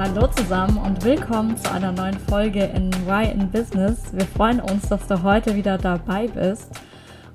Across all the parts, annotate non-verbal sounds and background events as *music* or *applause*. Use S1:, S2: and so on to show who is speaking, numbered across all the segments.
S1: Hallo zusammen und willkommen zu einer neuen Folge in Why in Business. Wir freuen uns, dass du heute wieder dabei bist.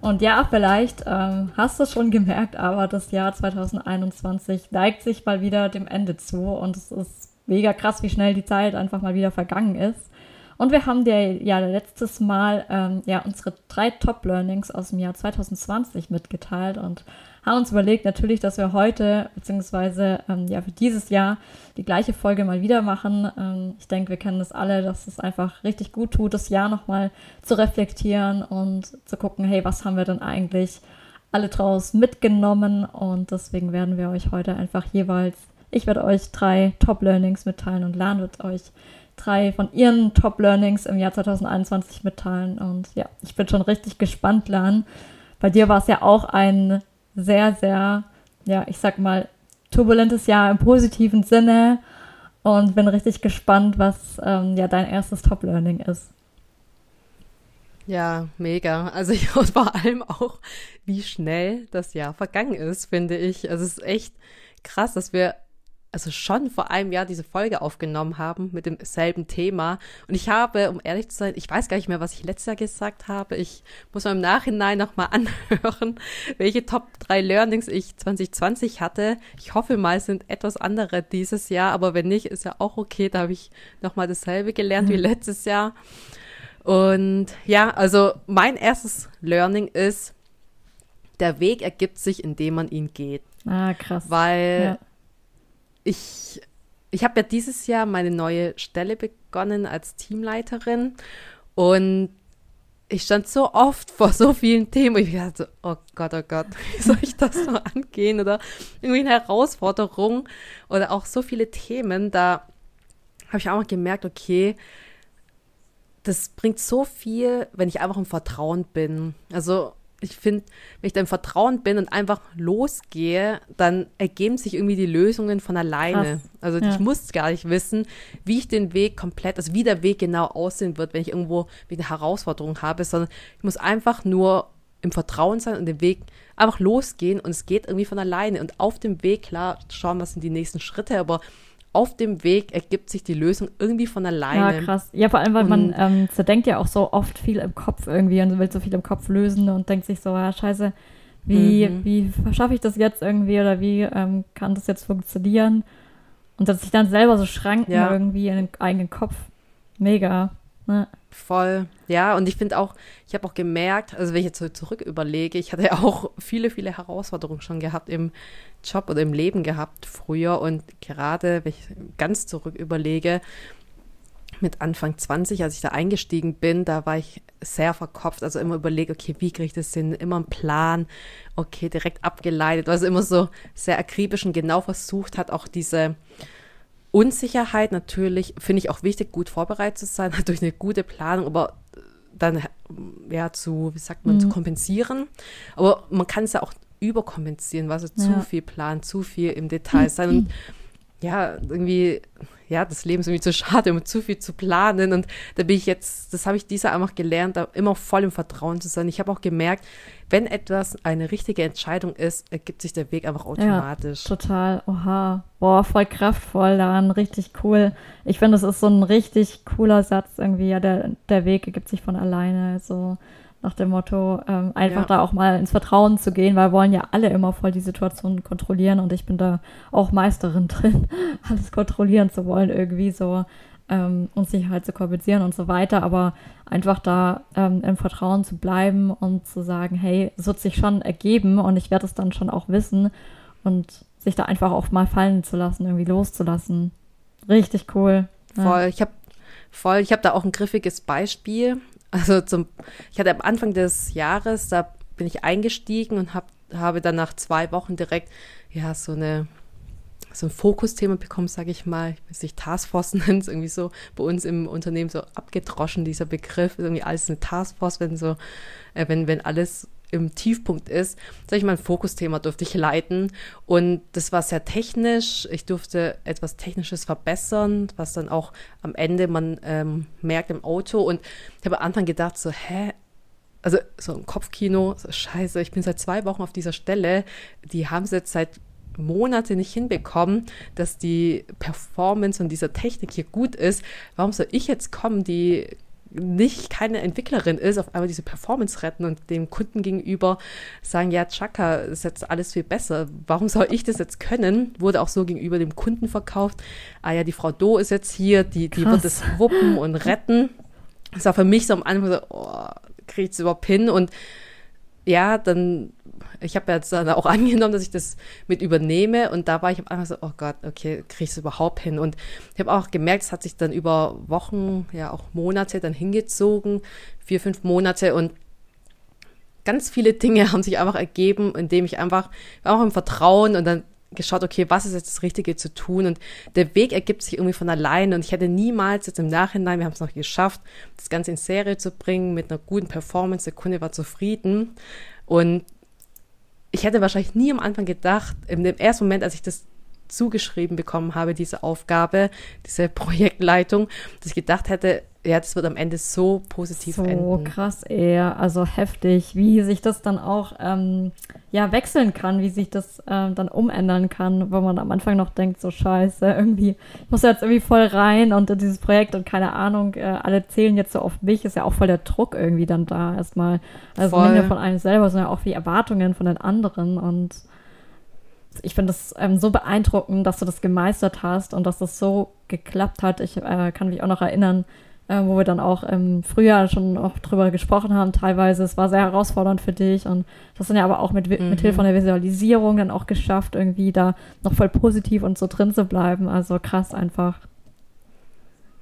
S1: Und ja, vielleicht ähm, hast du es schon gemerkt, aber das Jahr 2021 neigt sich mal wieder dem Ende zu und es ist mega krass, wie schnell die Zeit einfach mal wieder vergangen ist. Und wir haben dir ja letztes Mal ähm, ja unsere drei Top-Learnings aus dem Jahr 2020 mitgeteilt und haben uns überlegt natürlich, dass wir heute beziehungsweise ähm, ja für dieses Jahr die gleiche Folge mal wieder machen. Ähm, ich denke, wir kennen das alle, dass es einfach richtig gut tut, das Jahr nochmal zu reflektieren und zu gucken, hey, was haben wir denn eigentlich alle draus mitgenommen? Und deswegen werden wir euch heute einfach jeweils, ich werde euch drei Top-Learnings mitteilen und Lan wird euch drei von ihren Top-Learnings im Jahr 2021 mitteilen. Und ja, ich bin schon richtig gespannt, Lan. Bei dir war es ja auch ein sehr, sehr, ja, ich sag mal, turbulentes Jahr im positiven Sinne und bin richtig gespannt, was ähm, ja dein erstes Top-Learning ist.
S2: Ja, mega. Also ich, *laughs* vor allem auch, wie schnell das Jahr vergangen ist, finde ich. Also es ist echt krass, dass wir also schon vor einem Jahr diese Folge aufgenommen haben mit demselben Thema. Und ich habe, um ehrlich zu sein, ich weiß gar nicht mehr, was ich letztes Jahr gesagt habe. Ich muss mal im Nachhinein nochmal *laughs* anhören, welche Top 3 Learnings ich 2020 hatte. Ich hoffe mal, es sind etwas andere dieses Jahr, aber wenn nicht, ist ja auch okay. Da habe ich nochmal dasselbe gelernt mhm. wie letztes Jahr. Und ja, also mein erstes Learning ist, der Weg ergibt sich, indem man ihn geht.
S1: Ah, krass.
S2: Weil ja ich, ich habe ja dieses Jahr meine neue Stelle begonnen als Teamleiterin und ich stand so oft vor so vielen Themen ich dachte, oh Gott, oh Gott, *laughs* wie soll ich das so angehen? Oder irgendwie eine Herausforderung oder auch so viele Themen, da habe ich auch mal gemerkt, okay, das bringt so viel, wenn ich einfach im Vertrauen bin. Also ich finde, wenn ich da im Vertrauen bin und einfach losgehe, dann ergeben sich irgendwie die Lösungen von alleine. Krass. Also ja. ich muss gar nicht wissen, wie ich den Weg komplett, also wie der Weg genau aussehen wird, wenn ich irgendwo eine Herausforderung habe, sondern ich muss einfach nur im Vertrauen sein und den Weg einfach losgehen und es geht irgendwie von alleine. Und auf dem Weg, klar, schauen, was sind die nächsten Schritte, aber auf dem Weg ergibt sich die Lösung irgendwie von alleine.
S1: Ja, krass. Ja, vor allem, weil und man ähm, zerdenkt ja auch so oft viel im Kopf irgendwie und will so viel im Kopf lösen und denkt sich so, ja, scheiße, wie, mhm. wie schaffe ich das jetzt irgendwie oder wie ähm, kann das jetzt funktionieren? Und dass sich dann selber so Schranken ja. irgendwie in den eigenen Kopf. Mega. Ne?
S2: Voll. Ja, und ich finde auch, ich habe auch gemerkt, also wenn ich jetzt so zurück überlege, ich hatte ja *laughs* auch viele, viele Herausforderungen schon gehabt im Job oder im Leben gehabt früher und gerade, wenn ich ganz zurück überlege, mit Anfang 20, als ich da eingestiegen bin, da war ich sehr verkopft, also immer überlegt, okay, wie kriege ich das hin? Immer einen Plan, okay, direkt abgeleitet, was immer so sehr akribisch und genau versucht hat, auch diese Unsicherheit natürlich, finde ich auch wichtig, gut vorbereitet zu sein, *laughs* durch eine gute Planung, aber dann ja zu, wie sagt man, mhm. zu kompensieren. Aber man kann es ja auch überkompensieren, was also ja. zu viel planen, zu viel im Detail *clears throat* sein. Und ja, irgendwie, ja, das Leben ist irgendwie zu schade, um zu viel zu planen. Und da bin ich jetzt, das habe ich dieser einfach gelernt, da immer voll im Vertrauen zu sein. Ich habe auch gemerkt, wenn etwas eine richtige Entscheidung ist, ergibt sich der Weg einfach automatisch.
S1: Ja, total. Oha. Boah, voll kraftvoll daran, richtig cool. Ich finde, das ist so ein richtig cooler Satz irgendwie. Ja, der, der Weg ergibt sich von alleine. So nach dem Motto, ähm, einfach ja. da auch mal ins Vertrauen zu gehen, weil wir wollen ja alle immer voll die Situation kontrollieren und ich bin da auch Meisterin *laughs* drin, alles kontrollieren zu wollen, irgendwie so ähm, Unsicherheit zu kompensieren und so weiter, aber einfach da ähm, im Vertrauen zu bleiben und zu sagen, hey, es wird sich schon ergeben und ich werde es dann schon auch wissen und sich da einfach auch mal fallen zu lassen, irgendwie loszulassen. Richtig cool.
S2: Voll. Ja. Ich habe voll, ich habe da auch ein griffiges Beispiel. Also zum, ich hatte am Anfang des Jahres, da bin ich eingestiegen und hab, habe dann nach zwei Wochen direkt ja so eine so ein Fokusthema bekommen, sage ich mal, ich weiß nicht, Taskforce *laughs* nennt es irgendwie so. Bei uns im Unternehmen so abgedroschen, dieser Begriff, irgendwie alles eine Taskforce, wenn so, äh, wenn, wenn alles im Tiefpunkt ist, sag ich mal, ein Fokusthema durfte ich leiten und das war sehr technisch. Ich durfte etwas Technisches verbessern, was dann auch am Ende man ähm, merkt im Auto und ich habe am Anfang gedacht so, hä, also so ein Kopfkino, so scheiße, ich bin seit zwei Wochen auf dieser Stelle, die haben es jetzt seit Monate nicht hinbekommen, dass die Performance von dieser Technik hier gut ist. Warum soll ich jetzt kommen, die nicht keine Entwicklerin ist, auf einmal diese Performance retten und dem Kunden gegenüber sagen, ja, Chaka, ist jetzt alles viel besser. Warum soll ich das jetzt können? Wurde auch so gegenüber dem Kunden verkauft. Ah ja, die Frau Do ist jetzt hier, die, die wird es wuppen und retten. Das war für mich so am Anfang so, oh, kriege ich es überhaupt hin? Und ja, dann ich habe jetzt dann auch *laughs* angenommen, dass ich das mit übernehme und da war ich Anfang so, oh Gott, okay, kriege ich es überhaupt hin? Und ich habe auch gemerkt, es hat sich dann über Wochen, ja auch Monate dann hingezogen, vier, fünf Monate und ganz viele Dinge *laughs* haben sich einfach ergeben, indem ich einfach, auch im Vertrauen und dann geschaut, okay, was ist jetzt das Richtige zu tun? Und der Weg ergibt sich irgendwie von alleine. Und ich hätte niemals jetzt im Nachhinein, wir haben es noch geschafft, das Ganze in Serie zu bringen mit einer guten Performance. Der Kunde war zufrieden. Und ich hätte wahrscheinlich nie am Anfang gedacht, in dem ersten Moment, als ich das zugeschrieben bekommen habe, diese Aufgabe, diese Projektleitung, dass ich gedacht hätte, ja, das wird am Ende so positiv
S1: so
S2: enden.
S1: So krass, eher, also heftig, wie sich das dann auch ähm, ja wechseln kann, wie sich das ähm, dann umändern kann, wo man am Anfang noch denkt, so scheiße, irgendwie ich muss jetzt irgendwie voll rein und in dieses Projekt und keine Ahnung, äh, alle zählen jetzt so auf mich, ist ja auch voll der Druck irgendwie dann da erstmal. Also nicht nur von einem selber, sondern auch wie Erwartungen von den anderen und ich finde das ähm, so beeindruckend, dass du das gemeistert hast und dass das so geklappt hat. Ich äh, kann mich auch noch erinnern, äh, wo wir dann auch im Frühjahr schon auch drüber gesprochen haben, teilweise. Es war sehr herausfordernd für dich und das dann ja aber auch mit, mhm. mit Hilfe von der Visualisierung dann auch geschafft, irgendwie da noch voll positiv und so drin zu bleiben. Also krass einfach.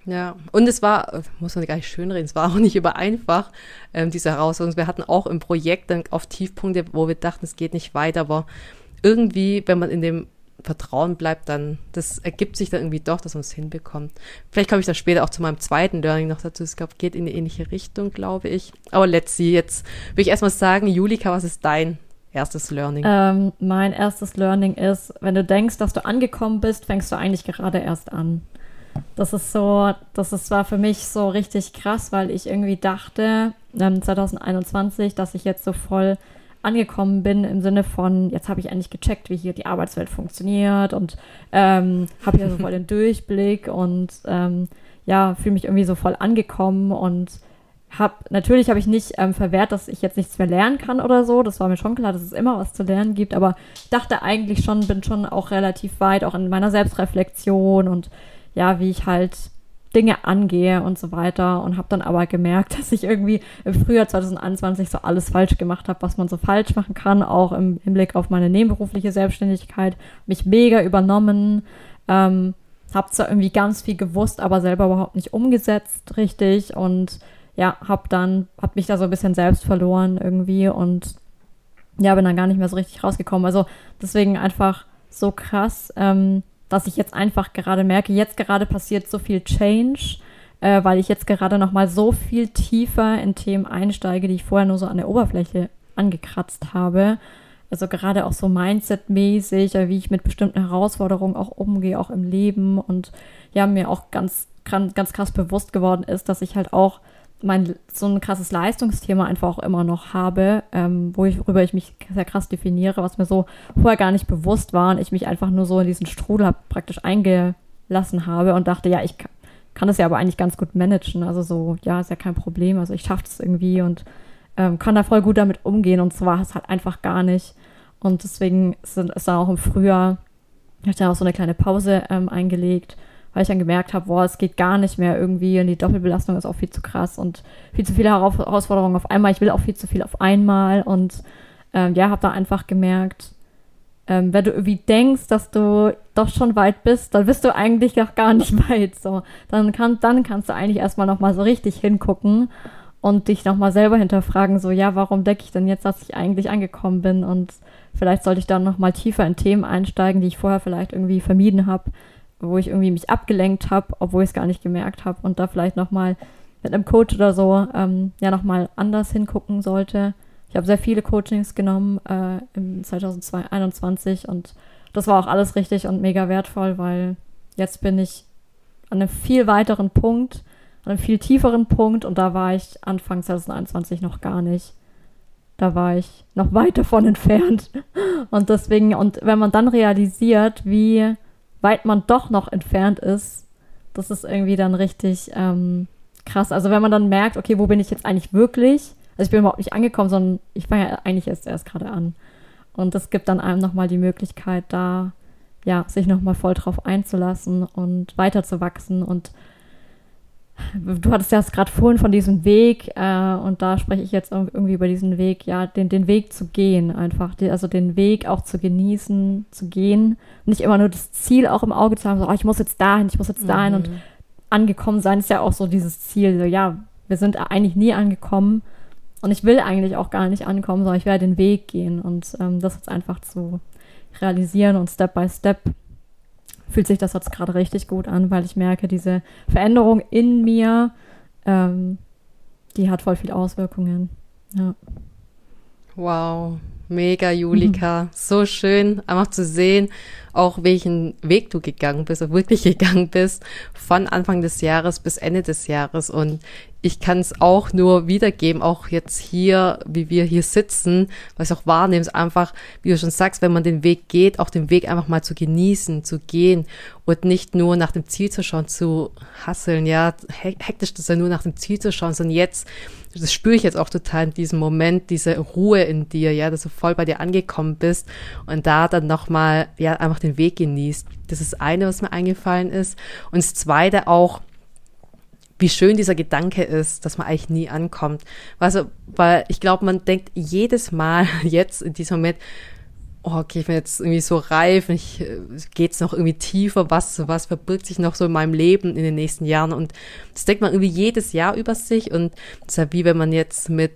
S2: Ja, und es war, muss man gar nicht schönreden, es war auch nicht über einfach, ähm, diese Herausforderung. Wir hatten auch im Projekt dann auf Tiefpunkte, wo wir dachten, es geht nicht weiter, aber irgendwie, wenn man in dem Vertrauen bleibt, dann, das ergibt sich dann irgendwie doch, dass man es hinbekommt. Vielleicht komme ich dann später auch zu meinem zweiten Learning noch dazu. Es geht in eine ähnliche Richtung, glaube ich. Aber let's see. Jetzt will ich erstmal sagen, Julika, was ist dein erstes Learning?
S1: Ähm, mein erstes Learning ist, wenn du denkst, dass du angekommen bist, fängst du eigentlich gerade erst an. Das ist so, das ist, war für mich so richtig krass, weil ich irgendwie dachte, ähm, 2021, dass ich jetzt so voll angekommen bin im Sinne von, jetzt habe ich eigentlich gecheckt, wie hier die Arbeitswelt funktioniert und ähm, habe hier so voll den *laughs* Durchblick und ähm, ja, fühle mich irgendwie so voll angekommen und habe, natürlich habe ich nicht ähm, verwehrt, dass ich jetzt nichts mehr lernen kann oder so. Das war mir schon klar, dass es immer was zu lernen gibt, aber ich dachte eigentlich schon, bin schon auch relativ weit, auch in meiner Selbstreflexion und ja, wie ich halt Dinge angehe und so weiter und habe dann aber gemerkt, *laughs* dass ich irgendwie im Frühjahr 2021 so alles falsch gemacht habe, was man so falsch machen kann, auch im Hinblick auf meine nebenberufliche Selbstständigkeit, mich mega übernommen, ähm, habe zwar irgendwie ganz viel gewusst, aber selber überhaupt nicht umgesetzt richtig und ja, habe dann, habe mich da so ein bisschen selbst verloren irgendwie und ja, bin dann gar nicht mehr so richtig rausgekommen. Also deswegen einfach so krass, ähm, dass ich jetzt einfach gerade merke, jetzt gerade passiert so viel Change, äh, weil ich jetzt gerade noch mal so viel tiefer in Themen einsteige, die ich vorher nur so an der Oberfläche angekratzt habe. Also gerade auch so Mindset-mäßig, wie ich mit bestimmten Herausforderungen auch umgehe, auch im Leben und ja, mir auch ganz, ganz krass bewusst geworden ist, dass ich halt auch mein so ein krasses Leistungsthema einfach auch immer noch habe, ähm, worüber ich mich sehr krass definiere, was mir so vorher gar nicht bewusst war und ich mich einfach nur so in diesen Strudel praktisch eingelassen habe und dachte, ja, ich kann das ja aber eigentlich ganz gut managen. Also so, ja, ist ja kein Problem. Also ich schaffe das irgendwie und ähm, kann da voll gut damit umgehen und so war es halt einfach gar nicht. Und deswegen ist, ist dann auch im Frühjahr, ich habe dann auch so eine kleine Pause ähm, eingelegt weil ich dann gemerkt habe, boah, es geht gar nicht mehr irgendwie und die Doppelbelastung ist auch viel zu krass und viel zu viele Herausforderungen auf einmal. Ich will auch viel zu viel auf einmal und ähm, ja, habe da einfach gemerkt, ähm, wenn du irgendwie denkst, dass du doch schon weit bist, dann bist du eigentlich noch gar nicht *laughs* weit. So, dann, kann, dann kannst du eigentlich erstmal nochmal so richtig hingucken und dich nochmal selber hinterfragen, so, ja, warum denke ich denn jetzt, dass ich eigentlich angekommen bin und vielleicht sollte ich dann nochmal tiefer in Themen einsteigen, die ich vorher vielleicht irgendwie vermieden habe, wo ich irgendwie mich abgelenkt habe, obwohl ich es gar nicht gemerkt habe und da vielleicht nochmal mit einem Coach oder so ähm, ja nochmal anders hingucken sollte. Ich habe sehr viele Coachings genommen äh, im 2021 und das war auch alles richtig und mega wertvoll, weil jetzt bin ich an einem viel weiteren Punkt, an einem viel tieferen Punkt und da war ich Anfang 2021 noch gar nicht. Da war ich noch weit *laughs* davon entfernt. Und deswegen, und wenn man dann realisiert, wie weit man doch noch entfernt ist, das ist irgendwie dann richtig ähm, krass. Also wenn man dann merkt, okay, wo bin ich jetzt eigentlich wirklich? Also ich bin überhaupt nicht angekommen, sondern ich fange ja eigentlich erst erst gerade an. Und das gibt dann einem nochmal die Möglichkeit, da ja, sich nochmal voll drauf einzulassen und weiterzuwachsen. Und du hattest ja gerade vorhin von diesem Weg, äh, und da spreche ich jetzt irgendwie über diesen Weg, ja, den, den Weg zu gehen, einfach, die, also den Weg auch zu genießen, zu gehen. Nicht immer nur das Ziel auch im Auge zu haben, so, oh, ich muss jetzt dahin, ich muss jetzt dahin. Mhm. Und angekommen sein ist ja auch so dieses Ziel, so, ja, wir sind eigentlich nie angekommen. Und ich will eigentlich auch gar nicht ankommen, sondern ich werde den Weg gehen. Und ähm, das jetzt einfach zu realisieren und Step by Step fühlt sich das jetzt gerade richtig gut an, weil ich merke, diese Veränderung in mir, ähm, die hat voll viel Auswirkungen. Ja.
S2: Wow, mega, Julika. Mhm. *laughs* So schön, einfach zu sehen, auch welchen Weg du gegangen bist, wirklich *laughs* gegangen bist, von Anfang des Jahres bis Ende des Jahres. Und ich kann es auch nur wiedergeben, auch jetzt hier, wie wir hier sitzen, was ich auch wahrnehme, ist einfach, wie du schon sagst, wenn man den Weg geht, auch den Weg einfach mal zu genießen, zu gehen und nicht nur nach dem Ziel zu schauen, zu hasseln, ja, hektisch das ja nur nach dem Ziel zu schauen, sondern jetzt, das spüre ich jetzt auch total in diesem Moment, diese Ruhe in dir, ja, dass du voll bei dir angekommen bist und da dann nochmal, ja, einfach den Weg genießt. Das ist eine, was mir eingefallen ist. Und das zweite auch, wie schön dieser Gedanke ist, dass man eigentlich nie ankommt. Also, weil ich glaube, man denkt jedes Mal *laughs* jetzt in diesem Moment, oh, okay, ich bin jetzt irgendwie so reif, ich, äh, geht's noch irgendwie tiefer, was, was verbirgt sich noch so in meinem Leben in den nächsten Jahren und das denkt man irgendwie jedes Jahr über sich und das ist ja wie wenn man jetzt mit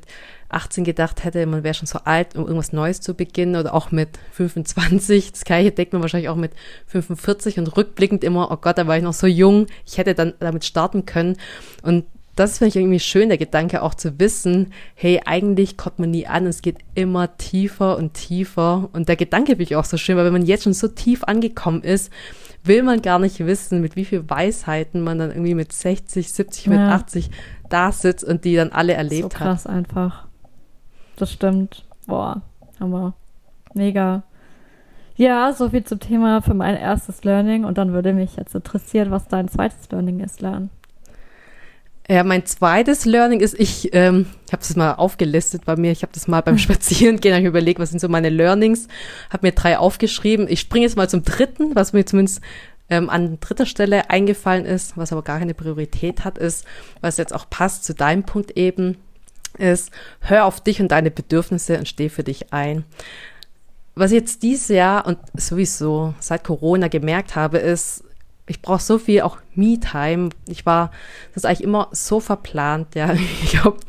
S2: 18 gedacht hätte, man wäre schon so alt, um irgendwas Neues zu beginnen oder auch mit 25. Das gleiche denkt man wahrscheinlich auch mit 45 und rückblickend immer, oh Gott, da war ich noch so jung, ich hätte dann damit starten können. Und das finde ich irgendwie schön, der Gedanke auch zu wissen, hey, eigentlich kommt man nie an, es geht immer tiefer und tiefer. Und der Gedanke finde ich auch so schön, weil wenn man jetzt schon so tief angekommen ist, will man gar nicht wissen, mit wie viel Weisheiten man dann irgendwie mit 60, 70, ja. mit 80 da sitzt und die dann alle erlebt
S1: so krass
S2: hat.
S1: einfach das stimmt. Boah, Hammer. Mega. Ja, so viel zum Thema für mein erstes Learning. Und dann würde mich jetzt interessieren, was dein zweites Learning ist, Lernen.
S2: Ja, mein zweites Learning ist, ich, ähm, habe das mal aufgelistet bei mir. Ich habe das mal beim *laughs* Spazierengehen ich überlegt, was sind so meine Learnings. Habe mir drei aufgeschrieben. Ich springe jetzt mal zum dritten, was mir zumindest ähm, an dritter Stelle eingefallen ist, was aber gar keine Priorität hat, ist, was jetzt auch passt zu deinem Punkt eben ist, hör auf dich und deine Bedürfnisse und steh für dich ein. Was ich jetzt dieses Jahr und sowieso seit Corona gemerkt habe, ist, ich brauche so viel auch Me-Time. Ich war das ist eigentlich immer so verplant, ja. *laughs* Ich glaub,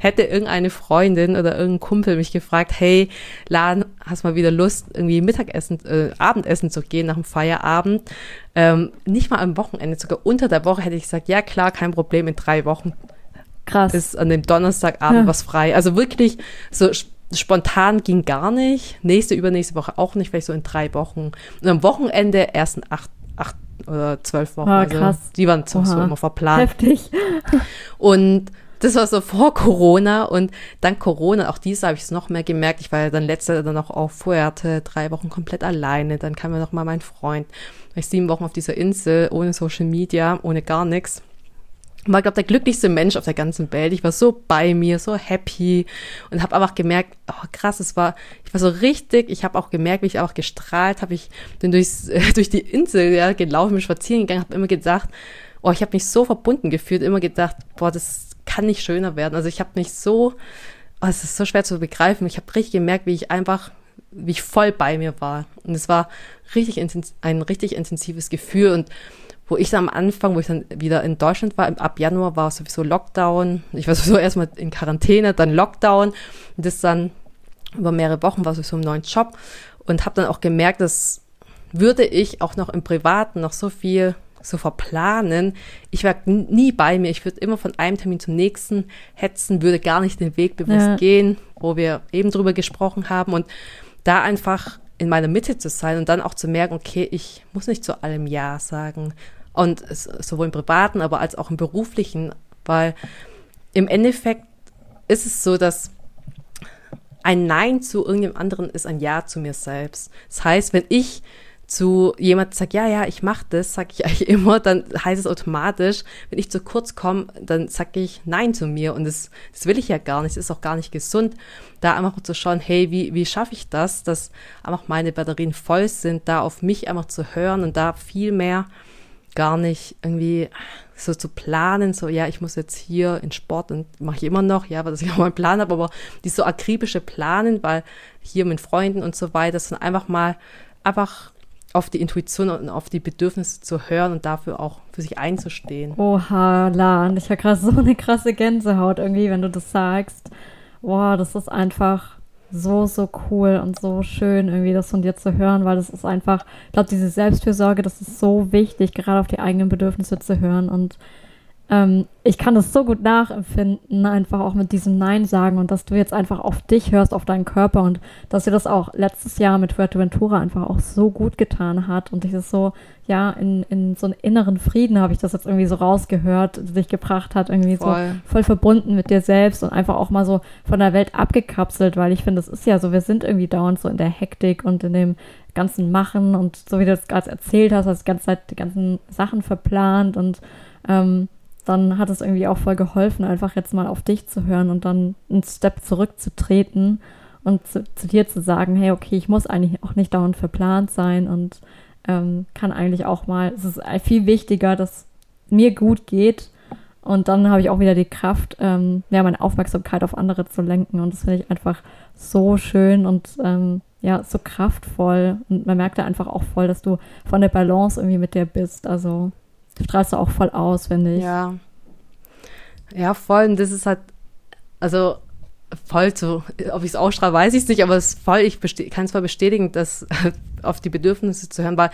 S2: hätte irgendeine Freundin oder irgendein Kumpel mich gefragt, hey, Lan, hast mal wieder Lust, irgendwie Mittagessen, äh, Abendessen zu gehen nach dem Feierabend? Ähm, nicht mal am Wochenende, sogar unter der Woche hätte ich gesagt, ja klar, kein Problem, in drei Wochen Krass. ist an dem Donnerstagabend ja. was frei. Also wirklich so spontan ging gar nicht. Nächste, übernächste Woche auch nicht, vielleicht so in drei Wochen. Und am Wochenende erst in acht, acht oder zwölf Wochen.
S1: Ah, krass. Also
S2: die waren so immer verplant.
S1: Heftig. *laughs*
S2: Und das war so vor Corona und dann Corona, auch dieses habe ich es noch mehr gemerkt. Ich war ja dann letzte dann auch auf Fuerte, drei Wochen komplett alleine. Dann kam ja noch mal mein Freund. Ich sieben Wochen auf dieser Insel, ohne Social Media, ohne gar nichts war, glaube der glücklichste Mensch auf der ganzen Welt. Ich war so bei mir, so happy und habe einfach gemerkt, oh krass, es war, ich war so richtig, ich habe auch gemerkt, wie ich auch gestrahlt habe. Ich bin durchs, äh, *laughs* durch die Insel ja, gelaufen, bin spazieren gegangen, habe immer gedacht, oh, ich habe mich so verbunden gefühlt, immer gedacht, boah, das kann nicht schöner werden. Also ich habe mich so, oh, es ist so schwer zu begreifen. Ich habe richtig gemerkt, wie ich einfach, wie ich voll bei mir war. Und es war richtig ein richtig intensives Gefühl und wo ich dann am Anfang, wo ich dann wieder in Deutschland war, ab Januar war sowieso Lockdown. Ich war sowieso erstmal in Quarantäne, dann Lockdown. Und das dann über mehrere Wochen war so im neuen Job und habe dann auch gemerkt, dass würde ich auch noch im Privaten noch so viel so verplanen. Ich war nie bei mir. Ich würde immer von einem Termin zum nächsten hetzen, würde gar nicht den Weg bewusst ja. gehen, wo wir eben drüber gesprochen haben und da einfach in meiner Mitte zu sein und dann auch zu merken, okay, ich muss nicht zu allem Ja sagen. Und sowohl im privaten, aber als auch im beruflichen, weil im Endeffekt ist es so, dass ein Nein zu irgendjemand anderen ist ein Ja zu mir selbst. Das heißt, wenn ich zu jemand sagt, ja, ja, ich mache das, sage ich *laughs* eigentlich immer, dann heißt es automatisch, wenn ich zu kurz komme, dann sage ich Nein zu mir und das, das will ich ja gar nicht, das ist auch gar nicht gesund, da einfach zu schauen, hey, wie, wie schaffe ich das, dass einfach meine Batterien voll sind, da auf mich einfach zu hören und da viel mehr gar nicht irgendwie so zu planen, so, ja, ich muss jetzt hier in Sport und mache ich immer noch, ja, weil das ich auch mal einen Plan habe, aber die so akribische Planen, weil hier mit Freunden und so weiter, sondern einfach mal einfach auf die Intuition und auf die Bedürfnisse zu hören und dafür auch für sich einzustehen.
S1: Oha, Lan, ich habe gerade so eine krasse Gänsehaut irgendwie, wenn du das sagst. Boah, das ist einfach so, so cool und so schön, irgendwie das von dir zu hören, weil das ist einfach, ich glaube, diese Selbstfürsorge, das ist so wichtig, gerade auf die eigenen Bedürfnisse zu hören und ähm, ich kann das so gut nachempfinden, einfach auch mit diesem Nein sagen und dass du jetzt einfach auf dich hörst, auf deinen Körper und dass dir das auch letztes Jahr mit Fuerteventura einfach auch so gut getan hat und dich das so, ja, in, in so einen inneren Frieden habe ich das jetzt irgendwie so rausgehört, dich gebracht hat, irgendwie voll. so voll verbunden mit dir selbst und einfach auch mal so von der Welt abgekapselt, weil ich finde, es ist ja so, wir sind irgendwie dauernd so in der Hektik und in dem ganzen Machen und so wie du das gerade erzählt hast, hast du die ganze Zeit die ganzen Sachen verplant und ähm, dann hat es irgendwie auch voll geholfen, einfach jetzt mal auf dich zu hören und dann einen Step zurückzutreten und zu, zu dir zu sagen, hey, okay, ich muss eigentlich auch nicht dauernd verplant sein und ähm, kann eigentlich auch mal, es ist viel wichtiger, dass mir gut geht und dann habe ich auch wieder die Kraft, ähm, ja, meine Aufmerksamkeit auf andere zu lenken und das finde ich einfach so schön und ähm, ja, so kraftvoll und man merkt da einfach auch voll, dass du von der Balance irgendwie mit dir bist, also strahlst du auch voll aus, finde ich.
S2: Ja. Ja, voll. Und das ist halt, also voll so, ob ich es ausstrahle, weiß ich es nicht, aber es ist voll, ich kann es voll bestätigen, dass *laughs* auf die Bedürfnisse zu hören, weil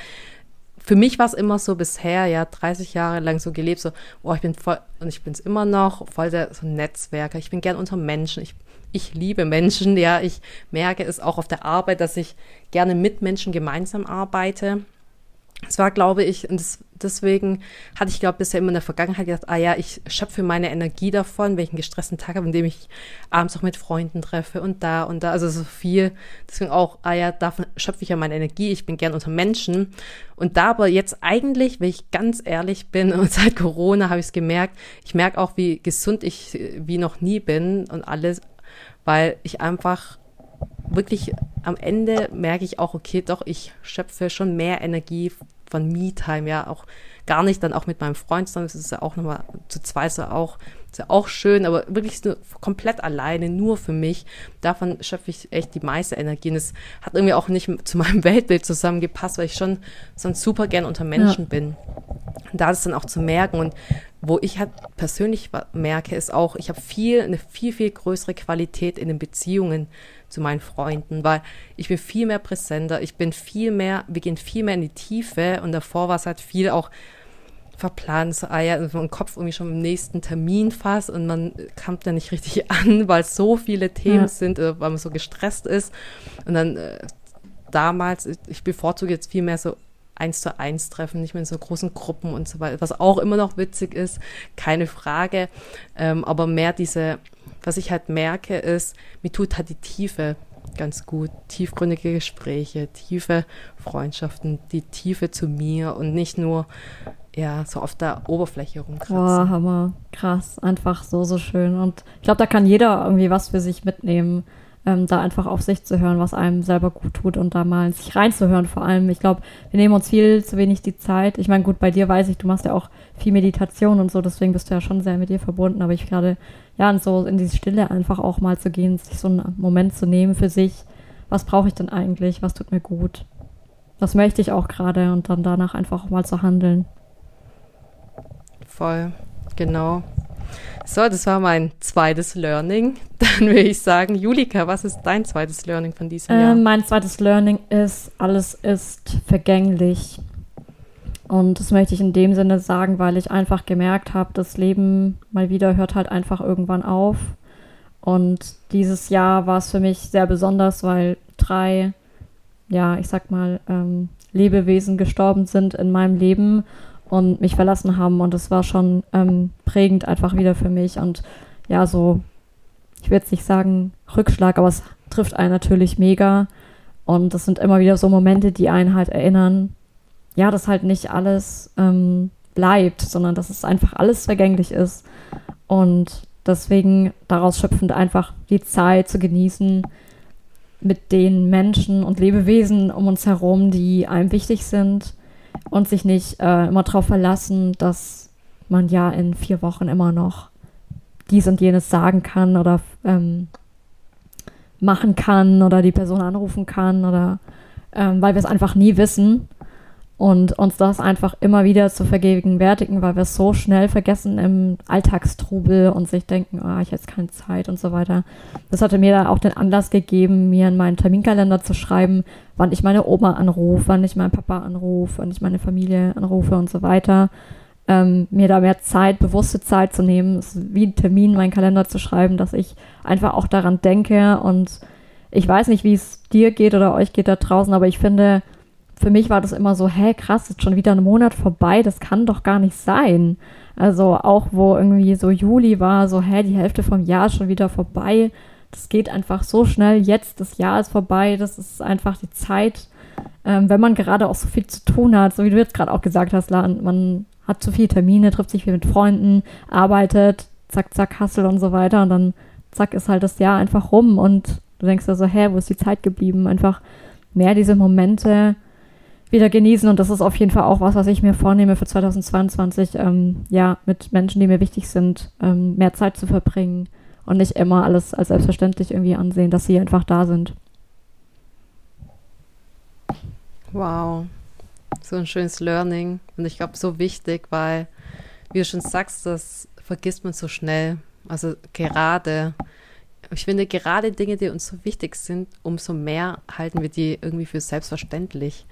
S2: für mich war es immer so bisher, ja, 30 Jahre lang so gelebt, so, oh, ich bin voll, und ich bin es immer noch, voll der so Netzwerker. Ich bin gern unter Menschen. Ich, ich liebe Menschen, ja. Ich merke es auch auf der Arbeit, dass ich gerne mit Menschen gemeinsam arbeite. Es war, glaube ich, und das, deswegen hatte ich, glaube bisher immer in der Vergangenheit gedacht, ah ja, ich schöpfe meine Energie davon, wenn ich einen gestressten Tag habe, indem ich abends auch mit Freunden treffe und da und da, also so viel. Deswegen auch, ah ja, davon schöpfe ich ja meine Energie, ich bin gern unter Menschen. Und da aber jetzt eigentlich, wenn ich ganz ehrlich bin, *laughs* und seit Corona habe ich es gemerkt, ich merke auch, wie gesund ich wie noch nie bin und alles, weil ich einfach wirklich am Ende merke ich auch, okay, doch, ich schöpfe schon mehr Energie von Me-Time, ja, auch gar nicht dann auch mit meinem Freund, sondern es ist ja auch nochmal zu zweit so auch, ist ja auch schön, aber wirklich nur komplett alleine, nur für mich. Davon schöpfe ich echt die meiste Energie. Und es hat irgendwie auch nicht zu meinem *laughs* Weltbild zusammengepasst, weil ich schon sonst super gern unter Menschen ja. bin. Und da ist dann auch zu merken und wo ich halt persönlich merke, ist auch, ich habe viel, eine viel, viel größere Qualität in den Beziehungen zu meinen Freunden, weil ich bin viel mehr präsenter, ich bin viel mehr, wir gehen viel mehr in die Tiefe und davor war es halt viel auch verplant, so, ah ja, also im Kopf irgendwie schon im nächsten Termin fast und man kam da nicht richtig *laughs* an, weil so viele Themen ja. sind, äh, weil man so gestresst ist und dann äh, damals, ich bevorzuge jetzt viel mehr so eins zu eins treffen, nicht mehr in so großen Gruppen und so weiter, was auch immer noch witzig ist, keine Frage, ähm, aber mehr diese was ich halt merke, ist, mir tut halt die Tiefe ganz gut. Tiefgründige Gespräche, tiefe Freundschaften, die Tiefe zu mir und nicht nur ja, so auf der Oberfläche rumkratzen.
S1: Boah, Hammer. Krass. Einfach so, so schön. Und ich glaube, da kann jeder irgendwie was für sich mitnehmen ähm, da einfach auf sich zu hören, was einem selber gut tut und da mal sich reinzuhören vor allem. Ich glaube, wir nehmen uns viel zu wenig die Zeit. Ich meine, gut, bei dir weiß ich, du machst ja auch viel Meditation und so, deswegen bist du ja schon sehr mit dir verbunden, aber ich gerade, ja, und so in diese Stille einfach auch mal zu gehen, sich so einen Moment zu nehmen für sich. Was brauche ich denn eigentlich? Was tut mir gut? Was möchte ich auch gerade? Und dann danach einfach auch mal zu handeln.
S2: Voll, genau. So, das war mein zweites Learning. *laughs* Dann würde ich sagen, Julika, was ist dein zweites Learning von diesem Jahr?
S1: Ähm, mein zweites Learning ist, alles ist vergänglich. Und das möchte ich in dem Sinne sagen, weil ich einfach gemerkt habe, das Leben mal wieder hört halt einfach irgendwann auf. Und dieses Jahr war es für mich sehr besonders, weil drei, ja, ich sag mal, ähm, Lebewesen gestorben sind in meinem Leben und mich verlassen haben. Und das war schon ähm, prägend einfach wieder für mich. Und ja, so, ich will jetzt nicht sagen Rückschlag, aber es trifft einen natürlich mega. Und das sind immer wieder so Momente, die einen halt erinnern, ja, dass halt nicht alles ähm, bleibt, sondern dass es einfach alles vergänglich ist. Und deswegen daraus schöpfend einfach die Zeit zu genießen mit den Menschen und Lebewesen um uns herum, die einem wichtig sind und sich nicht äh, immer darauf verlassen, dass man ja in vier Wochen immer noch dies und jenes sagen kann oder ähm, machen kann oder die Person anrufen kann oder ähm, weil wir es einfach nie wissen und uns das einfach immer wieder zu vergegenwärtigen, weil wir es so schnell vergessen im Alltagstrubel und sich denken, oh, ich habe jetzt keine Zeit und so weiter. Das hatte mir da auch den Anlass gegeben, mir in meinen Terminkalender zu schreiben, wann ich meine Oma anrufe, wann ich meinen Papa anrufe, wann ich meine Familie anrufe und so weiter. Ähm, mir da mehr Zeit, bewusste Zeit zu nehmen, wie ein Termin in meinen Kalender zu schreiben, dass ich einfach auch daran denke und ich weiß nicht, wie es dir geht oder euch geht da draußen, aber ich finde, für mich war das immer so, hä, krass, ist schon wieder ein Monat vorbei, das kann doch gar nicht sein. Also auch wo irgendwie so Juli war, so, hä, die Hälfte vom Jahr ist schon wieder vorbei. Das geht einfach so schnell. Jetzt, das Jahr ist vorbei, das ist einfach die Zeit, ähm, wenn man gerade auch so viel zu tun hat, so wie du jetzt gerade auch gesagt hast, man hat zu viele Termine, trifft sich viel mit Freunden, arbeitet, zack, zack, Hassel und so weiter und dann zack ist halt das Jahr einfach rum und du denkst dir so, hä, wo ist die Zeit geblieben? Einfach mehr diese Momente wieder genießen. Und das ist auf jeden Fall auch was, was ich mir vornehme für 2022, ähm, ja, mit Menschen, die mir wichtig sind, ähm, mehr Zeit zu verbringen und nicht immer alles als selbstverständlich irgendwie ansehen, dass sie einfach da sind.
S2: Wow, so ein schönes Learning. Und ich glaube, so wichtig, weil, wie du schon sagst, das vergisst man so schnell. Also gerade ich finde, gerade Dinge, die uns so wichtig sind, umso mehr halten wir die irgendwie für selbstverständlich.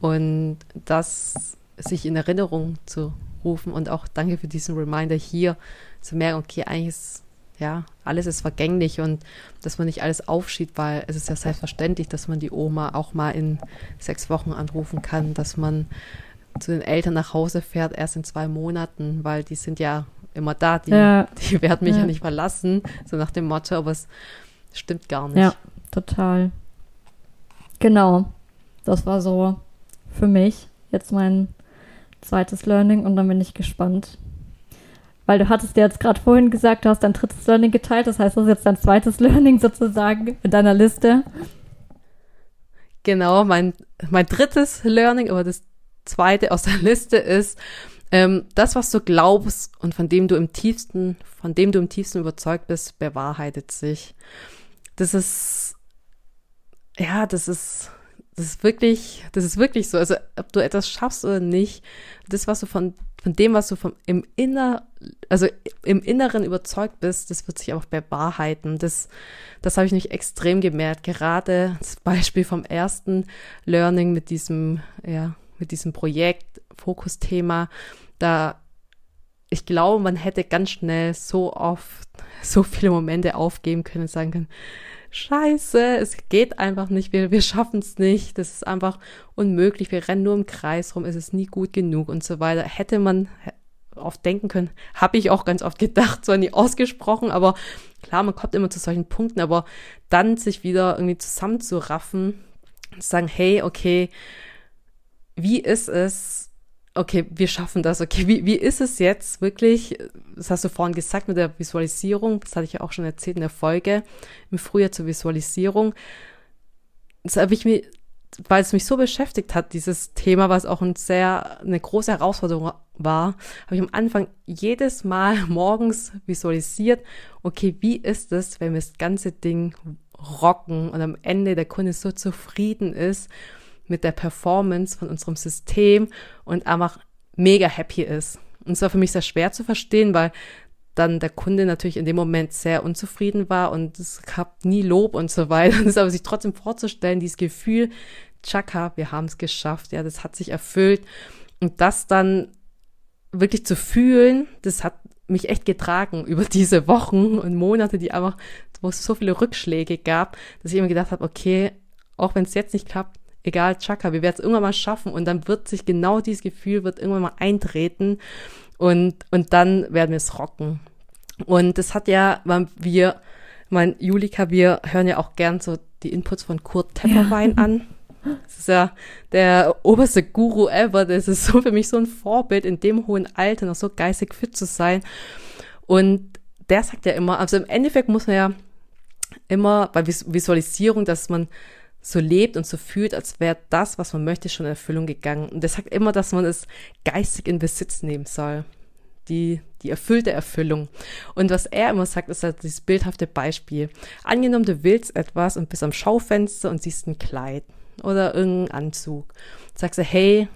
S2: Und das sich in Erinnerung zu rufen und auch danke für diesen Reminder hier zu merken, okay, eigentlich ist, ja, alles ist vergänglich und dass man nicht alles aufschiebt, weil es ist ja selbstverständlich, dass man die Oma auch mal in sechs Wochen anrufen kann, dass man zu den Eltern nach Hause fährt erst in zwei Monaten, weil die sind ja immer da, die, ja. die werden mich ja. ja nicht verlassen, so nach dem Motto, aber es stimmt gar nicht.
S1: Ja, total. Genau. Das war so für mich jetzt mein zweites Learning und dann bin ich gespannt. Weil du hattest ja jetzt gerade vorhin gesagt, du hast dein drittes Learning geteilt, das heißt, das ist jetzt dein zweites *laughs* Learning sozusagen in deiner Liste.
S2: Genau, mein, mein drittes Learning, aber das zweite aus der Liste ist, ähm, das, was du glaubst und von dem du im tiefsten, von dem du im tiefsten überzeugt bist, bewahrheitet sich. Das ist, ja, das ist, das ist wirklich, das ist wirklich so. Also, ob du etwas schaffst oder nicht, das, was du von, von dem, was du vom, im Inner, also im Inneren überzeugt bist, das wird sich auch bewahrheiten. Das, das habe ich nicht extrem gemerkt. Gerade das Beispiel vom ersten Learning mit diesem, ja, mit diesem Projekt, Fokusthema, da ich glaube, man hätte ganz schnell so oft *laughs* so viele Momente aufgeben können und sagen können, Scheiße, es geht einfach nicht, wir, wir schaffen es nicht, das ist einfach unmöglich, wir rennen nur im Kreis rum, es ist nie gut genug und so weiter. Hätte man oft denken können, habe ich auch ganz oft gedacht, zwar nie ausgesprochen, aber klar, man kommt immer zu solchen Punkten, aber dann sich wieder irgendwie zusammenzuraffen und sagen, hey, okay, wie ist es, okay, wir schaffen das, okay, wie, wie ist es jetzt wirklich, das hast du vorhin gesagt mit der Visualisierung, das hatte ich ja auch schon erzählt in der Folge, im Frühjahr zur Visualisierung, das habe ich mir, weil es mich so beschäftigt hat, dieses Thema, was auch ein sehr, eine große Herausforderung war, habe ich am Anfang jedes Mal *laughs* morgens visualisiert, okay, wie ist es, wenn wir das ganze Ding rocken und am Ende der Kunde so zufrieden ist mit der Performance von unserem System und einfach mega happy ist. Und es war für mich sehr schwer zu verstehen, weil dann der Kunde natürlich in dem Moment sehr unzufrieden war und es gab nie Lob und so weiter. *laughs* Und es aber sich trotzdem vorzustellen, dieses Gefühl, Chaka, wir haben es geschafft, ja, das hat sich erfüllt. Und das dann wirklich zu fühlen, das hat mich echt getragen *laughs* über diese Wochen und Monate, die einfach, wo es so viele Rückschläge gab, dass ich immer gedacht habe, okay, auch wenn es jetzt nicht klappt, egal, Chaka, wir werden es irgendwann mal schaffen und dann wird sich genau dieses Gefühl wird irgendwann mal eintreten und, und dann werden wir es rocken. Und das hat ja, wir, mein Julika, wir hören ja auch gern so die Inputs von Kurt Tepperwein ja. an. Das ist ja der oberste Guru ever. Das ist so für mich so ein Vorbild, in dem hohen Alter noch so geistig fit zu sein. Und der sagt ja immer, also im Endeffekt muss man ja immer bei Visualisierung, dass man so lebt und so fühlt, als wäre das, was man möchte, schon in Erfüllung gegangen. Und der sagt immer, dass man es geistig in Besitz nehmen soll. Die, die erfüllte Erfüllung. Und was er immer sagt, ist halt dieses bildhafte Beispiel. Angenommen, du willst etwas und bist am Schaufenster und siehst ein Kleid oder irgendeinen Anzug. Sagst du, hey,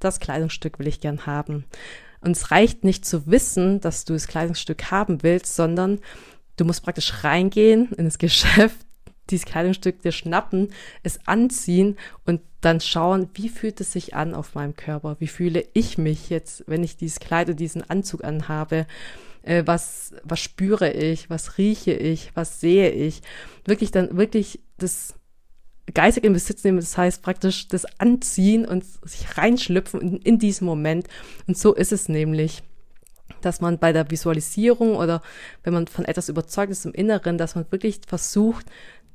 S2: das Kleidungsstück will ich gern haben. Und es reicht nicht zu wissen, dass du das Kleidungsstück haben willst, sondern du musst praktisch reingehen in das *laughs* Geschäft, dieses Kleidungsstück dir schnappen, es anziehen und dann schauen, wie fühlt es sich an auf meinem Körper? Wie fühle ich mich jetzt, wenn ich dieses Kleid oder diesen Anzug anhabe? Äh, was, was spüre ich? Was rieche ich? Was sehe ich? Wirklich dann wirklich das geistig in Besitz nehmen, das heißt praktisch das Anziehen und sich reinschlüpfen in, in diesen Moment. Und so ist es nämlich dass man bei der Visualisierung oder wenn man von etwas überzeugt ist im Inneren, dass man wirklich versucht,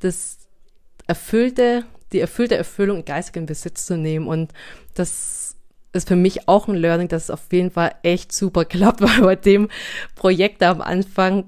S2: das erfüllte, die erfüllte Erfüllung in geistigen Besitz zu nehmen. Und das ist für mich auch ein Learning, dass es auf jeden Fall echt super *laughs* klappt, weil bei dem Projekt am Anfang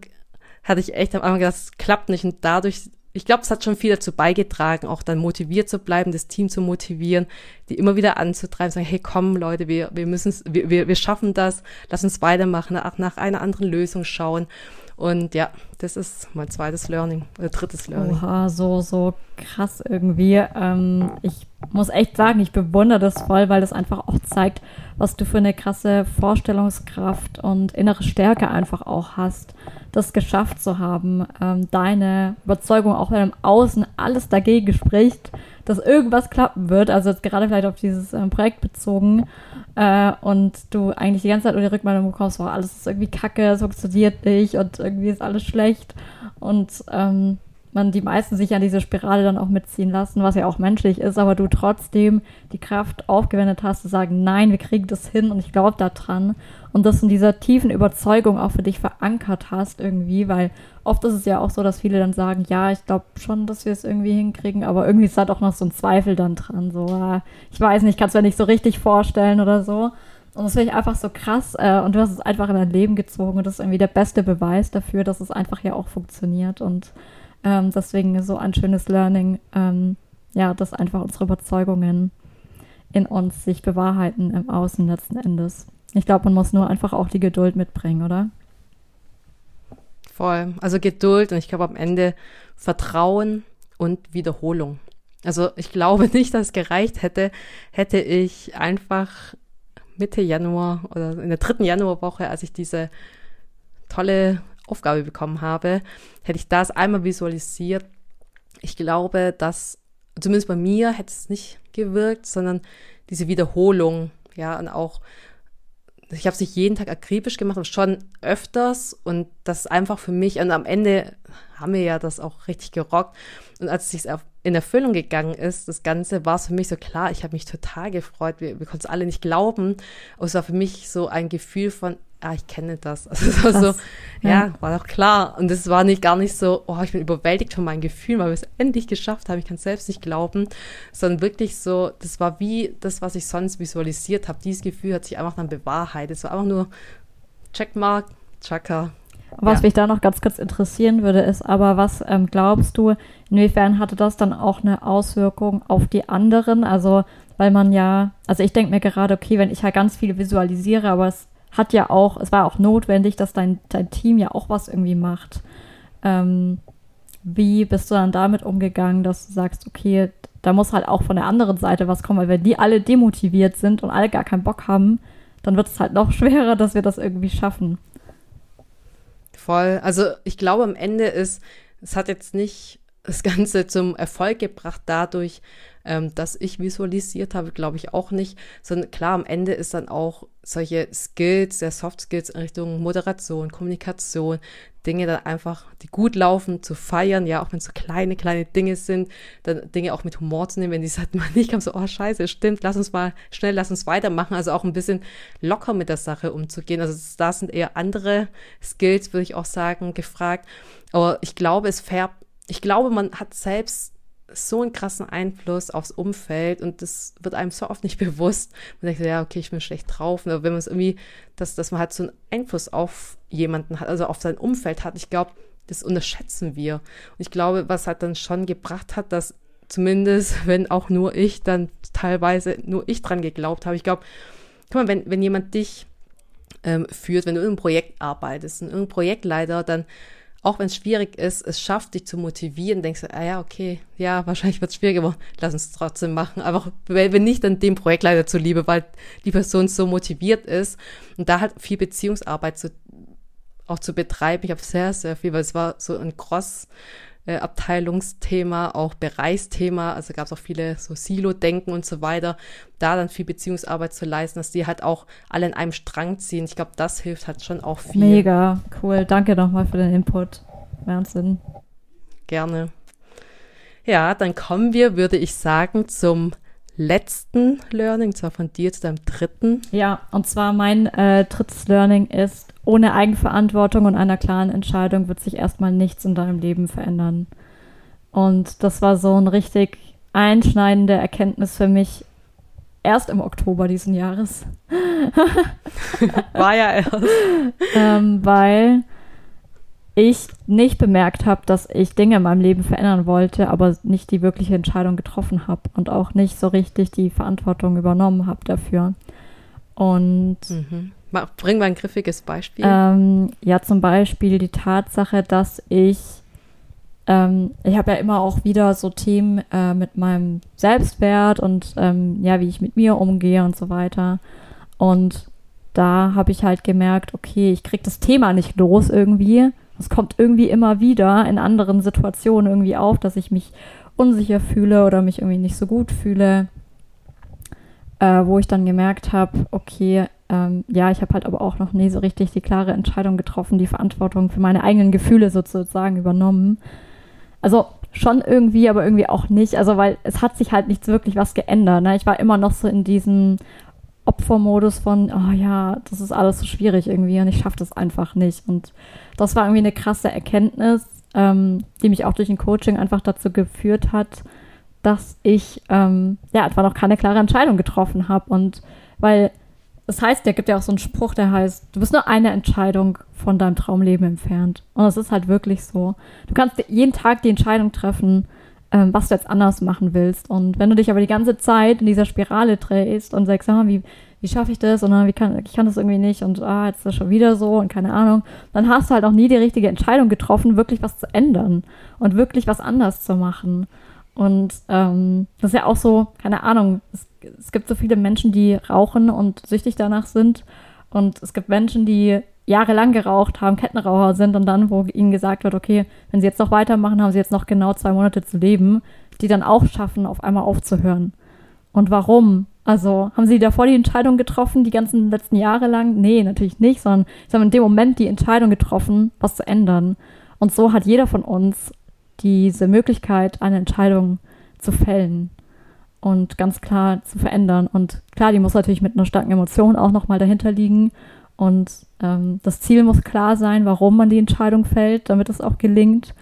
S2: hatte ich echt am Anfang gedacht, es klappt nicht und dadurch ich glaube, es hat schon viel dazu beigetragen, auch dann motiviert zu bleiben, das Team zu motivieren, die immer wieder anzutreiben, sagen, hey, komm, Leute, wir, wir müssen wir, wir, wir schaffen das, lass uns weitermachen, nach, nach einer anderen Lösung schauen. Und ja, das ist mein zweites Learning oder drittes Learning.
S1: Oha, so, so krass irgendwie. Ähm, ich muss echt sagen, ich bewundere das voll, weil das einfach auch zeigt, was du für eine krasse Vorstellungskraft und innere Stärke einfach auch hast, das geschafft zu haben. Ähm, deine Überzeugung, auch wenn im Außen alles dagegen spricht, dass irgendwas klappen wird, also jetzt gerade vielleicht auf dieses ähm, Projekt bezogen, äh, und du eigentlich die ganze Zeit nur die Rückmeldung bekommst, wow, alles ist irgendwie kacke, es funktioniert nicht und irgendwie ist alles schlecht. Und ähm, man die meisten sich an diese Spirale dann auch mitziehen lassen, was ja auch menschlich ist, aber du trotzdem die Kraft aufgewendet hast zu sagen, nein, wir kriegen das hin und ich glaube daran und das in dieser tiefen Überzeugung auch für dich verankert hast irgendwie, weil oft ist es ja auch so, dass viele dann sagen, ja, ich glaube schon, dass wir es irgendwie hinkriegen, aber irgendwie ist da doch noch so ein Zweifel dann dran, so, ah, ich weiß nicht, kannst du mir nicht so richtig vorstellen oder so. Und das finde ich einfach so krass. Äh, und du hast es einfach in dein Leben gezogen. Und das ist irgendwie der beste Beweis dafür, dass es einfach ja auch funktioniert. Und ähm, deswegen so ein schönes Learning, ähm, ja, dass einfach unsere Überzeugungen in uns sich bewahrheiten im Außen letzten Endes. Ich glaube, man muss nur einfach auch die Geduld mitbringen, oder?
S2: Voll. Also Geduld und ich glaube am Ende Vertrauen und Wiederholung. Also ich glaube *laughs* nicht, dass es gereicht hätte, hätte ich einfach Mitte Januar oder in der dritten Januarwoche, als ich diese tolle Aufgabe bekommen habe, hätte ich das einmal visualisiert. Ich glaube, dass zumindest bei mir hätte es nicht gewirkt, sondern diese Wiederholung, ja, und auch ich habe es nicht jeden Tag akribisch gemacht, aber schon öfters und das ist einfach für mich und am Ende haben wir ja das auch richtig gerockt und als es in Erfüllung gegangen ist, das Ganze war es für mich so klar, ich habe mich total gefreut, wir, wir konnten es alle nicht glauben, aber es war für mich so ein Gefühl von, ah, ich kenne das. *laughs* Also es war so, ja. ja. war doch klar. Und es war nicht gar nicht so, oh, ich bin überwältigt von meinen Gefühlen, weil wir es endlich geschafft haben. Ich kann es selbst nicht glauben, sondern wirklich so, das war wie das, was ich sonst visualisiert habe. Dieses Gefühl hat sich einfach dann bewahrheitet. Es war einfach nur Checkmark, Chaka.
S1: Was ja. mich da noch ganz kurz interessieren würde, ist aber, was ähm, glaubst du, inwiefern hatte das dann auch eine Auswirkung auf die anderen? Also, weil man ja, also ich denke mir gerade, okay, wenn ich halt ganz viel visualisiere, aber es hat ja auch, es war auch notwendig, dass dein, dein Team ja auch was irgendwie macht. Ähm, wie bist du dann damit umgegangen, dass du sagst, okay, da muss halt auch von der anderen Seite was kommen, weil wenn die alle demotiviert sind und alle gar keinen Bock haben, dann wird es halt noch *laughs* schwerer, dass wir das irgendwie schaffen.
S2: voll. Also ich glaube, am Ende ist, es hat jetzt nicht das Ganze zum Erfolg gebracht dadurch, ähm, dass ich visualisiert habe, glaube ich auch nicht, sondern klar, am Ende ist dann auch solche Skills, der Soft Skills in Richtung Moderation, Kommunikation, Dinge dann einfach, die gut laufen, zu feiern, ja, auch wenn es so kleine, kleine Dinge sind, dann Dinge auch mit Humor zu nehmen, wenn die sagt, man nicht kam so, oh scheiße, stimmt, lass uns mal schnell, lass uns weitermachen, also auch ein bisschen locker mit der Sache umzugehen. Also da sind eher andere Skills, würde ich auch sagen, gefragt. Aber ich glaube, es färbt, ich glaube, man hat selbst so einen krassen Einfluss aufs Umfeld und das wird einem so oft nicht *laughs* bewusst. Man denkt, ja, okay, ich bin schlecht drauf. Aber wenn man es irgendwie, dass, dass man halt so einen Einfluss auf jemanden hat, also auf sein Umfeld hat, ich glaube, das unterschätzen wir. Und ich glaube, was halt dann schon gebracht hat, dass zumindest, *laughs* wenn auch nur ich, dann teilweise nur ich dran geglaubt habe. Ich glaube, guck mal, wenn, wenn jemand dich ähm, führt, wenn du in einem Projekt arbeitest, in irgendeinem Projektleiter, dann auch wenn es schwierig ist, es schafft, dich zu motivieren, denkst du, ah ja, okay, ja, wahrscheinlich wird es schwierig, aber lass uns trotzdem machen. Aber wenn nicht dann dem Projektleiter zuliebe, weil die Person so motiviert ist und da halt viel Beziehungsarbeit zu, auch zu betreiben. Ich habe sehr, sehr viel, weil es war so ein Cross- äh, Abteilungsthema, auch Bereichsthema. Also gab es auch viele so Silo-Denken und so weiter. Da dann viel Beziehungsarbeit zu leisten, dass die halt auch alle in einem Strang ziehen. Ich glaube, das hilft halt schon auch viel.
S1: Mega, cool. Danke nochmal für den Input. Wahnsinn.
S2: Gerne. Ja, dann kommen wir, würde ich sagen, zum letzten Learning, zwar von dir zu deinem dritten.
S1: Ja, und zwar mein äh, drittes Learning ist, ohne Eigenverantwortung und einer klaren Entscheidung wird sich erstmal nichts in deinem Leben verändern. Und das war so ein richtig einschneidende Erkenntnis für mich erst im Oktober diesen Jahres. *laughs*
S2: war ja erst.
S1: ähm, weil ich nicht bemerkt habe, dass ich Dinge in meinem Leben verändern wollte, aber nicht die wirkliche Entscheidung getroffen habe und auch nicht so richtig die Verantwortung übernommen habe dafür. Und
S2: mhm. Bring mal ein griffiges Beispiel.
S1: Ähm, ja, zum Beispiel die Tatsache, dass ich ähm, ich habe ja immer auch wieder so Themen äh, mit meinem Selbstwert und ähm, ja, wie ich mit mir umgehe und so weiter. Und da habe ich halt gemerkt, okay, ich kriege das Thema nicht los irgendwie es kommt irgendwie immer wieder in anderen Situationen irgendwie auf, dass ich mich unsicher fühle oder mich irgendwie nicht so gut fühle, äh, wo ich dann gemerkt habe, okay, ähm, ja, ich habe halt aber auch noch nie so richtig die klare Entscheidung getroffen, die Verantwortung für meine eigenen Gefühle sozusagen übernommen. Also schon irgendwie, aber irgendwie auch nicht. Also weil es hat sich halt nichts wirklich was geändert. Ne? Ich war immer noch so in diesem Opfermodus von, oh ja, das ist alles so schwierig irgendwie und ich schaffe das einfach nicht. Und das war irgendwie eine krasse Erkenntnis, ähm, die mich auch durch ein Coaching einfach dazu geführt hat, dass ich ähm, ja einfach noch keine klare Entscheidung getroffen habe. Und weil das heißt, der gibt ja auch so einen Spruch, der heißt, du bist nur eine Entscheidung von deinem Traumleben entfernt. Und das ist halt wirklich so. Du kannst jeden Tag die Entscheidung treffen, ähm, was du jetzt anders machen willst. Und wenn du dich aber die ganze Zeit in dieser Spirale drehst und sagst, ah, wie, wie schaffe ich das? Und dann, wie kann, ich kann das irgendwie nicht und ah, jetzt ist das schon wieder so und keine Ahnung, dann hast du halt auch nie die richtige Entscheidung getroffen, wirklich was zu ändern und wirklich was anders zu machen. Und ähm, das ist ja auch so, keine Ahnung, es, es gibt so viele Menschen, die rauchen und süchtig danach sind. Und es gibt Menschen, die jahrelang geraucht haben, Kettenraucher sind und dann, wo ihnen gesagt wird, okay, wenn sie jetzt noch weitermachen, haben sie jetzt noch genau zwei Monate zu leben, die dann auch schaffen, auf einmal aufzuhören. Und warum? Also haben sie davor die Entscheidung getroffen, die ganzen letzten Jahre lang? Nee, natürlich nicht, sondern sie haben in dem Moment die Entscheidung getroffen, was zu ändern. Und so hat jeder von uns diese Möglichkeit, eine Entscheidung zu fällen und ganz klar zu verändern. Und klar, die muss natürlich mit einer starken Emotion auch nochmal dahinter liegen und ähm, das Ziel muss klar sein, warum man die Entscheidung fällt, damit es auch gelingt.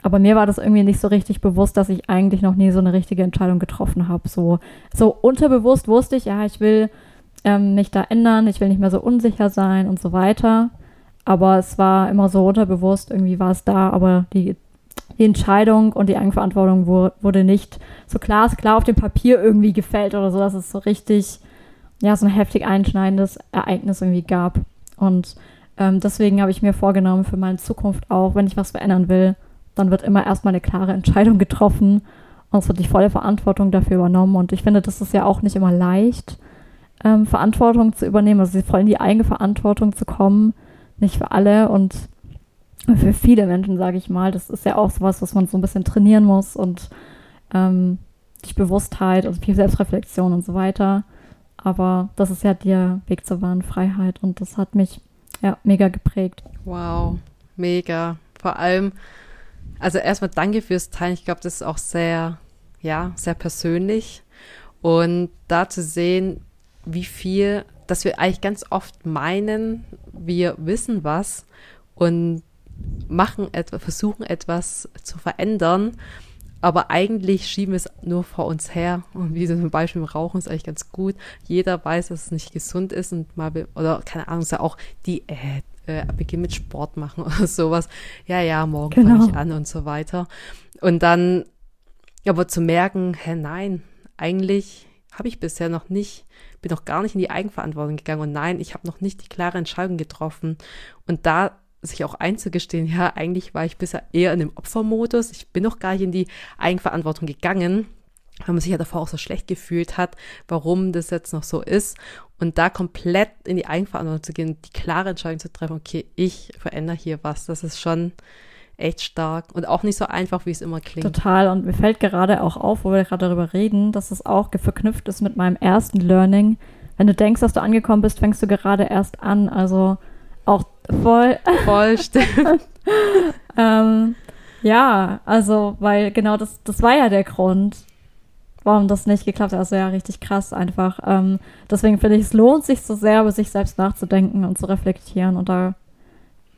S1: Aber mir war das irgendwie nicht so richtig bewusst, dass ich eigentlich noch nie so eine richtige Entscheidung getroffen habe. So, so unterbewusst wusste ich, ja, ich will ähm, mich da ändern, ich will nicht mehr so unsicher sein und so weiter. Aber es war immer so unterbewusst, irgendwie war es da, aber die, die Entscheidung und die Eigenverantwortung wurde nicht so klar, klar auf dem Papier irgendwie gefällt oder so, dass es so richtig ja, so ein heftig einschneidendes Ereignis irgendwie gab. Und ähm, deswegen habe ich mir vorgenommen, für meine Zukunft auch, wenn ich was verändern will, dann wird immer erstmal eine klare Entscheidung getroffen und es wird die volle Verantwortung dafür übernommen. Und ich finde, das ist ja auch nicht immer leicht, ähm, Verantwortung zu übernehmen, also voll in die eigene Verantwortung zu kommen, nicht für alle. Und für viele Menschen, sage ich mal, das ist ja auch sowas, was man so ein bisschen trainieren muss und ähm, die Bewusstheit und viel Selbstreflexion und so weiter. Aber das ist ja der Weg zur wahren Freiheit und das hat mich ja mega geprägt.
S2: Wow, mega. Vor allem, also erstmal danke fürs Teilen. Ich glaube, das ist auch sehr, ja, sehr persönlich. Und da zu sehen, wie viel, dass wir eigentlich ganz oft meinen, wir wissen was und machen etwas, versuchen etwas zu verändern, aber eigentlich schieben wir es nur vor uns her. Und wie zum Beispiel im Rauchen ist eigentlich ganz gut. Jeder weiß, dass es nicht gesund ist und mal, oder keine Ahnung, ist ja auch die, äh, äh, beginn mit Sport machen *laughs* oder sowas. Ja, ja, morgen genau. fange ich an und so weiter. Und dann aber zu merken, hä, nein, eigentlich habe ich bisher noch nicht, bin noch gar nicht in die Eigenverantwortung gegangen und nein, ich habe noch nicht die klare Entscheidung getroffen. Und da sich auch einzugestehen, ja, eigentlich war ich bisher eher in dem Opfermodus, ich bin noch gar nicht in die Eigenverantwortung gegangen, weil man sich ja davor auch so schlecht gefühlt hat, warum das jetzt noch so ist. Und da komplett in die Eigenverantwortung zu gehen, die klare Entscheidung zu treffen, okay, ich verändere hier was, das ist schon echt stark und auch nicht so einfach, wie es immer klingt.
S1: Total. Und mir fällt gerade auch auf, wo wir gerade darüber reden, dass es auch verknüpft ist mit meinem ersten Learning. Wenn du denkst, dass du angekommen bist, fängst du gerade erst an. Also auch voll.
S2: Voll *laughs* stimmt.
S1: ähm, ja, also, weil genau das, das war ja der Grund, warum das nicht geklappt hat. Also ja, richtig krass einfach. Ähm, deswegen finde ich, es lohnt sich so sehr, über sich selbst nachzudenken und zu reflektieren. Und da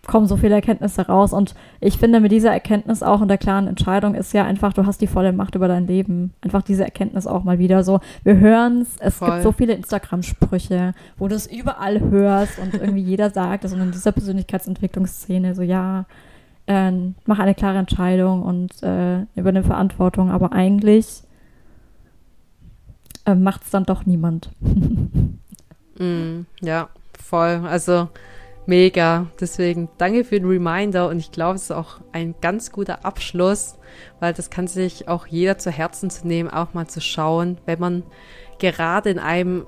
S1: kommen so viele Erkenntnisse raus. Und ich finde, mit dieser Erkenntnis auch und der klaren Entscheidung ist ja einfach, du hast die volle Macht über dein Leben. Einfach diese Erkenntnis auch mal wieder so. Wir hören es, es gibt so viele Instagram-Sprüche, wo du es überall hörst und irgendwie jeder *laughs* sagt es. Und in dieser Persönlichkeitsentwicklungsszene so, ja, äh, mach eine klare Entscheidung und äh, übernimm Verantwortung. Aber eigentlich äh, macht es dann doch niemand. *laughs*
S2: mm, ja, voll. Also Mega. Deswegen danke für den Reminder und ich glaube, es ist auch ein ganz guter Abschluss, weil das kann sich auch jeder zu Herzen zu nehmen, auch mal zu schauen, wenn man gerade in einem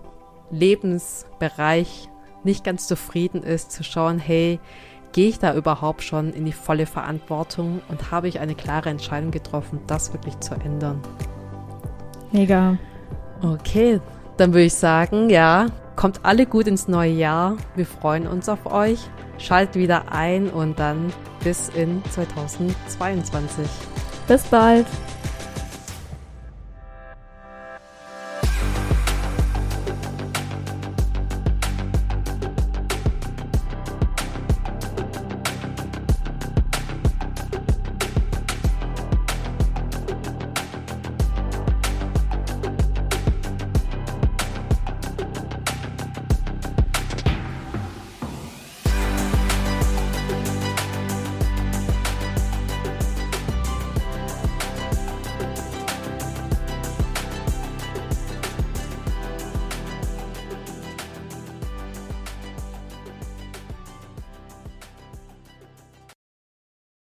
S2: Lebensbereich nicht ganz zufrieden ist, zu schauen, hey, gehe ich da überhaupt schon in die volle Verantwortung und habe ich eine klare Entscheidung getroffen, das wirklich zu ändern.
S1: Mega.
S2: Okay, dann würde ich sagen, ja, Kommt alle gut ins neue Jahr. Wir freuen uns auf euch. Schaltet wieder ein und dann bis in 2022.
S1: Bis bald.